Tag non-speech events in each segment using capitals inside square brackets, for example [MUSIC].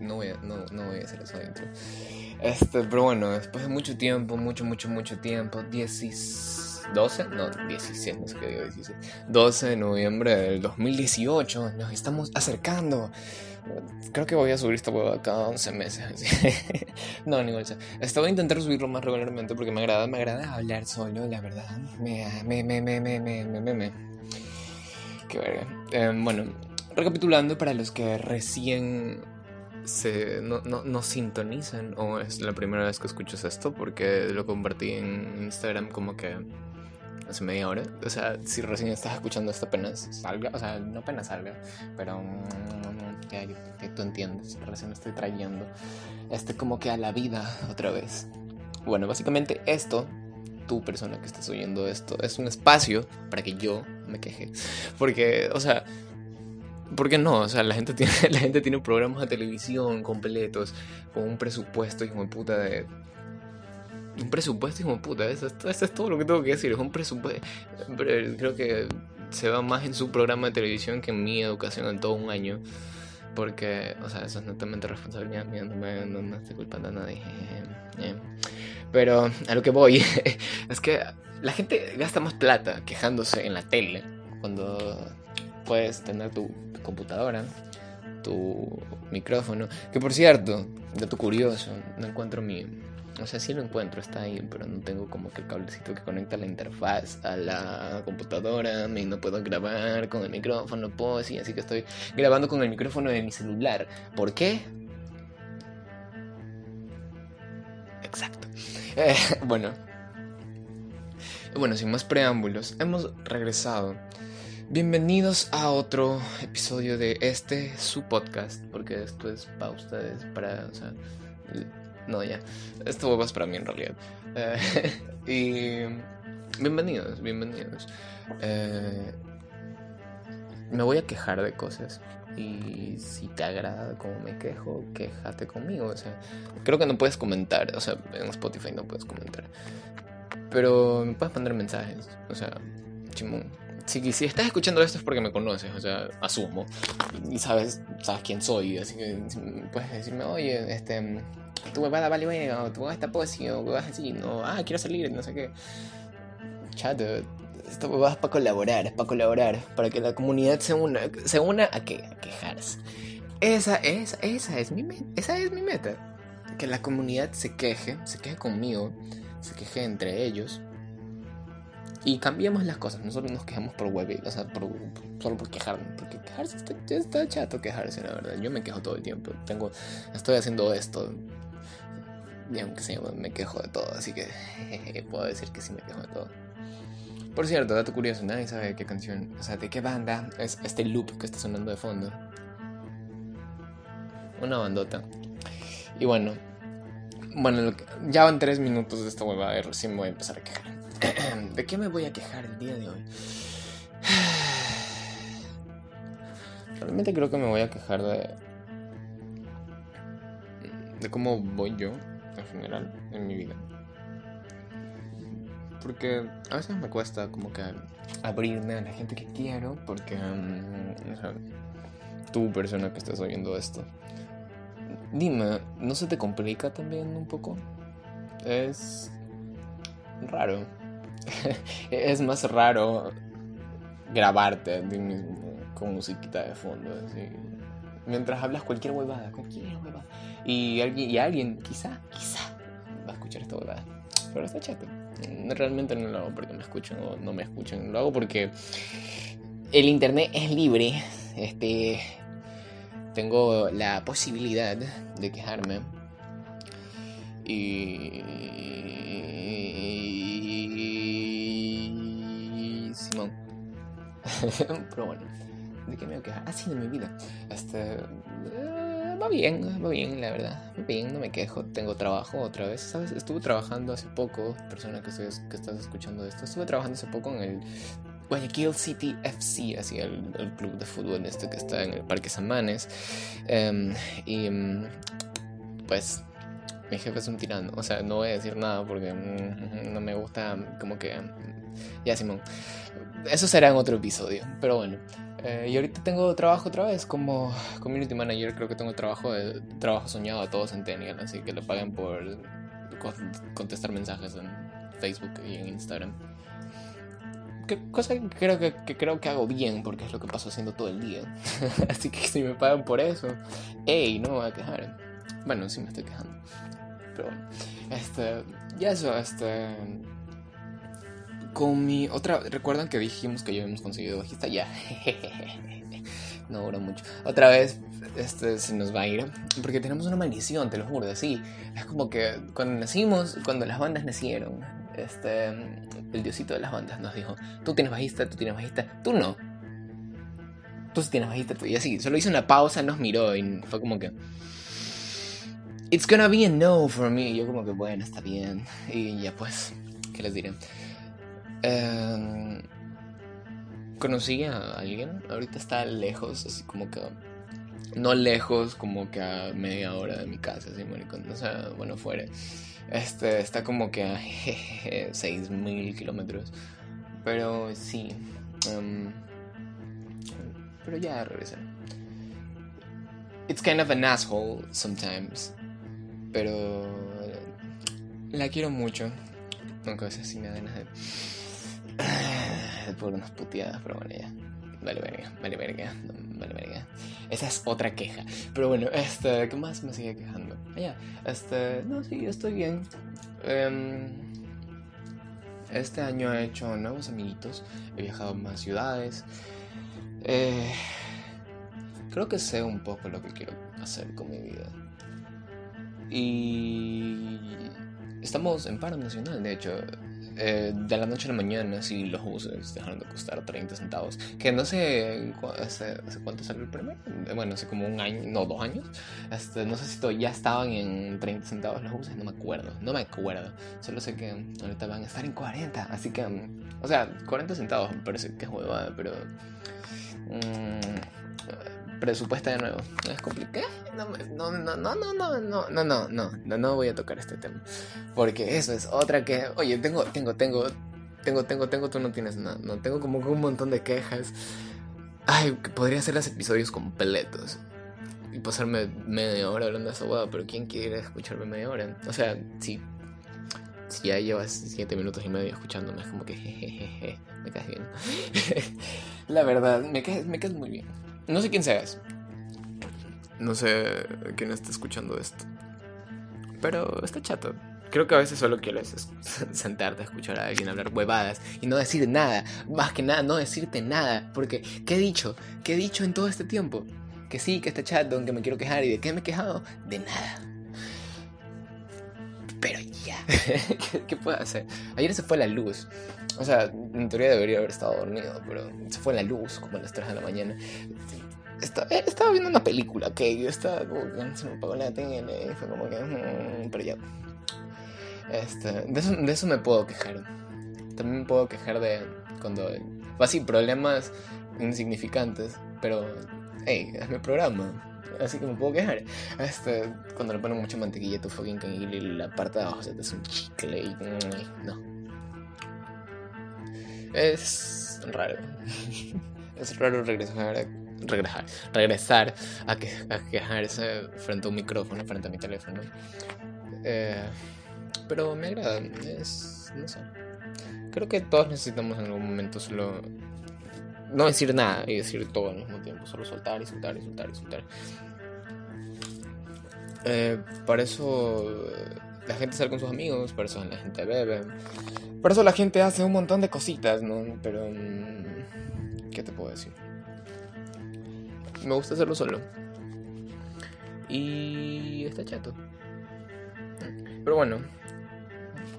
No voy a, no, no voy a hacer eso adentro. Este, pero bueno, después de mucho tiempo, mucho, mucho, mucho tiempo, 10, 12, no, 16, no sé qué digo, 16, 12 de noviembre del 2018, nos estamos acercando. Creo que voy a subir esta hueva cada 11 meses. [LAUGHS] no, ni bolsa. Esta voy a intentar subirlo más regularmente porque me agrada, me agrada hablar solo, la verdad. Me, me, me, me, me, me, me. Qué verga. Eh, bueno, recapitulando para los que recién se, no, no, no, sintonizan o es la primera vez que escuchas esto porque lo compartí en Instagram como que hace media hora. O sea, si recién estás escuchando esto apenas salga, o sea, no apenas salga, pero mm, ya, ya, tú entiendes, recién estoy trayendo este como que a la vida otra vez. Bueno, básicamente esto, tu persona que estás oyendo esto, es un espacio para que yo me queje. Porque, o sea, ¿Por qué no? O sea, la gente [LAUGHS] tiene, la gente tiene programas de televisión completos con un presupuesto, hijo de puta, de. Un presupuesto, hijo de puta. Eso, eso, es todo lo que tengo que decir. Es un presupuesto. Creo que se va más en su programa de televisión que en mi educación en todo un año. Porque, o sea, eso es netamente responsabilidad mía. No me, no me estoy culpando a nadie. Pero a lo que voy [LAUGHS] es que la gente gasta más plata quejándose en la tele cuando puedes tener tu computadora, tu micrófono. Que por cierto, dato curioso, no encuentro mi. O sea, sí lo encuentro, está ahí, pero no tengo como que el cablecito que conecta la interfaz a la computadora. Y no puedo grabar con el micrófono, puedo, sí, así que estoy grabando con el micrófono de mi celular. ¿Por qué? Exacto. Eh, bueno. Bueno, sin más preámbulos, hemos regresado Bienvenidos a otro episodio de este, su podcast, porque esto es para ustedes, para, o sea, no, ya, esto es para mí en realidad. Eh, [LAUGHS] y bienvenidos, bienvenidos. Eh, me voy a quejar de cosas y si te agrada como me quejo, quéjate conmigo, o sea, creo que no puedes comentar, o sea, en Spotify no puedes comentar, pero me puedes mandar mensajes, o sea, chimón si, si estás escuchando esto es porque me conoces, o sea, asumo. Y sabes, sabes quién soy, así que puedes decirme, oye, este, tu huevada vale bueno, tu esta poesía, o vas así, no, ah, quiero salir, no sé qué. Chato, esto vas para colaborar, es para colaborar, para que la comunidad se una, se una a, qué? a quejarse. Esa, esa, esa es mi esa es mi meta. Que la comunidad se queje, se queje conmigo, se queje entre ellos y cambiemos las cosas. Nosotros nos quejamos por web, o sea, por, solo por quejarnos. Porque quejarse está, está, chato quejarse, la verdad. Yo me quejo todo el tiempo. Tengo, estoy haciendo esto. Y aunque sea, me quejo de todo. Así que puedo decir que sí me quejo de todo. Por cierto, dato curioso, nadie sabe qué canción, o sea, de qué banda es este loop que está sonando de fondo. Una bandota. Y bueno, bueno, ya van tres minutos de esta hueva recién voy a empezar a quejar. ¿De qué me voy a quejar el día de hoy? [SIGHS] Realmente creo que me voy a quejar de. de cómo voy yo, en general, en mi vida. Porque a veces me cuesta como que abrirme a la gente que quiero, porque. Um, tú, persona que estás oyendo esto. Dime, ¿no se te complica también un poco? Es raro [LAUGHS] es más raro grabarte con musiquita de fondo. Mientras hablas cualquier huevada, cualquier huevada. Y alguien, y alguien quizá, quizá, va a escuchar esta huevada. Pero está chato. Realmente no lo hago porque me escuchan o no me escuchan. Lo hago porque el internet es libre. Este. Tengo la posibilidad de quejarme. Y [LAUGHS] Pero bueno, ¿de qué me voy a quejar? Ah, sí, de mi vida. Este. Eh, va bien, va bien, la verdad. Va bien, no me quejo. Tengo trabajo otra vez. Estuve trabajando hace poco, persona que, que estás escuchando esto. Estuve trabajando hace poco en el Guayaquil City FC, así el, club de fútbol este que está en el Parque Samanes. Em, y mm, pues mi jefe es un tirano. O sea, no voy a decir nada porque mm, no me gusta como que... Ya, Simón. Eso será en otro episodio. Pero bueno. Eh, y ahorita tengo trabajo otra vez como community manager. Creo que tengo trabajo de trabajo soñado a todos en Tennial. Así que le paguen por contestar mensajes en Facebook y en Instagram. ¿Qué cosa que creo que, creo que hago bien porque es lo que paso haciendo todo el día. [LAUGHS] así que si me pagan por eso, ¡ey! No me voy a quejar. Bueno, sí me estoy quejando. Pero bueno, este, ya eso, este con mi otra. ¿Recuerdan que dijimos que ya habíamos conseguido bajista? Ya. [LAUGHS] no dura mucho. Otra vez este se nos va a ir. Porque tenemos una maldición, te lo juro. Sí. Es como que cuando nacimos, cuando las bandas nacieron, este. El diosito de las bandas nos dijo: Tú tienes bajista, tú tienes bajista, tú no. Tú sí tienes bajista, tú. Y así, solo hizo una pausa, nos miró y fue como que. It's gonna be a no for me. Y yo, como que, bueno, está bien. Y ya pues, ¿qué les diré? Eh, conocí a alguien, ahorita está lejos, así como que. No lejos, como que a media hora de mi casa, así. O sea, bueno, fuera. Este, está como que a [LAUGHS] 6.000 kilómetros. Pero sí. Um, pero ya regresé. It's kind of an asshole sometimes. Pero. La quiero mucho. Aunque a veces sí me da nada por unas puteadas, pero bueno, ya. Vale, verga, vale, verga, vale, verga. Esa es otra queja. Pero bueno, este, ¿qué más me sigue quejando? Ah, ya, este, no, sí, estoy bien. Em, este año he hecho nuevos amiguitos, he viajado a más ciudades. Eh, creo que sé un poco lo que quiero hacer con mi vida. Y estamos en paro nacional, de hecho, eh, de la noche a la mañana, si los buses dejaron de costar 30 centavos. Que no sé hace, cuánto salió el primer. Eh, bueno, hace como un año, no, dos años. Este, no sé si ya estaban en 30 centavos los buses, no me acuerdo. No me acuerdo. Solo sé que ahorita van a estar en 40. Así que, o sea, 40 centavos me parece que es huevada, pero. Mmm, presupuesta de nuevo. Es complicado. No, no, no, no, no, no, no, no, no, no, no voy a tocar este tema. Porque eso es otra que, oye, tengo, tengo, tengo, tengo, tengo, tengo, tú no tienes nada. No, tengo como un montón de quejas. Ay, podría hacer los episodios completos. Y pasarme media hora hablando de esa hueá, pero ¿quién quiere escucharme media hora? O sea, si, si ya llevas siete minutos y medio escuchándome, es como que jejeje, me caes bien. La verdad, me caes, me caes muy bien. No sé quién seas. No sé quién está escuchando esto. Pero está chato. Creo que a veces solo quieres [LAUGHS] sentarte a escuchar a alguien hablar huevadas y no decir nada. Más que nada, no decirte nada. Porque, ¿qué he dicho? ¿Qué he dicho en todo este tiempo? Que sí, que está chato, que me quiero quejar. ¿Y de qué me he quejado? De nada. Ya. [LAUGHS] ¿Qué, puedo hacer? Ayer se fue la luz. O sea, en teoría debería haber estado dormido, pero se fue la luz como a las 3 de la mañana. Eh, estaba, viendo una película, ok, yo estaba como que se me apagó la tele y fue como que, mm, pero ya. Este, de, eso, de eso me puedo quejar. También me puedo quejar de cuando, así, problemas insignificantes, pero, hey, es mi programa. Así que me puedo quejar. Este, cuando le ponen mucha mantequilla a tu fucking canguil y la parte de abajo se te hace un chicle y. Mm, no. Es raro. [LAUGHS] es raro regresar a, regresar, regresar a, que, a quejarse frente a un micrófono, frente a mi teléfono. Eh, pero me agrada. Es. No sé. Creo que todos necesitamos en algún momento solo. No decir nada y decir todo al mismo tiempo. Solo soltar soltar y soltar. Eh, para eso la gente sale con sus amigos, para eso la gente bebe. Por eso la gente hace un montón de cositas, ¿no? Pero... Mm, ¿Qué te puedo decir? Me gusta hacerlo solo. Y está chato. Pero bueno,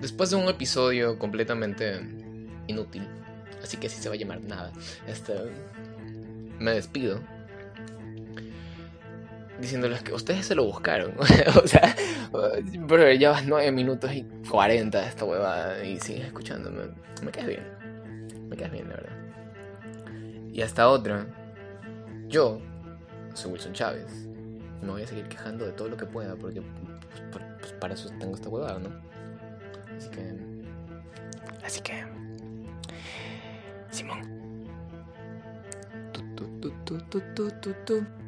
después de un episodio completamente inútil, así que así se va a llamar nada, este, me despido diciéndoles que ustedes se lo buscaron. [LAUGHS] o sea, pero llevas 9 minutos y 40 de esta huevada y sigues escuchándome. Me quedas bien. Me quedas bien, de verdad. Y hasta otra. Yo soy Wilson Chávez. Me voy a seguir quejando de todo lo que pueda porque pues, para eso tengo esta huevada, ¿no? Así que. Así que. 自慢。嘟嘟嘟嘟嘟嘟嘟。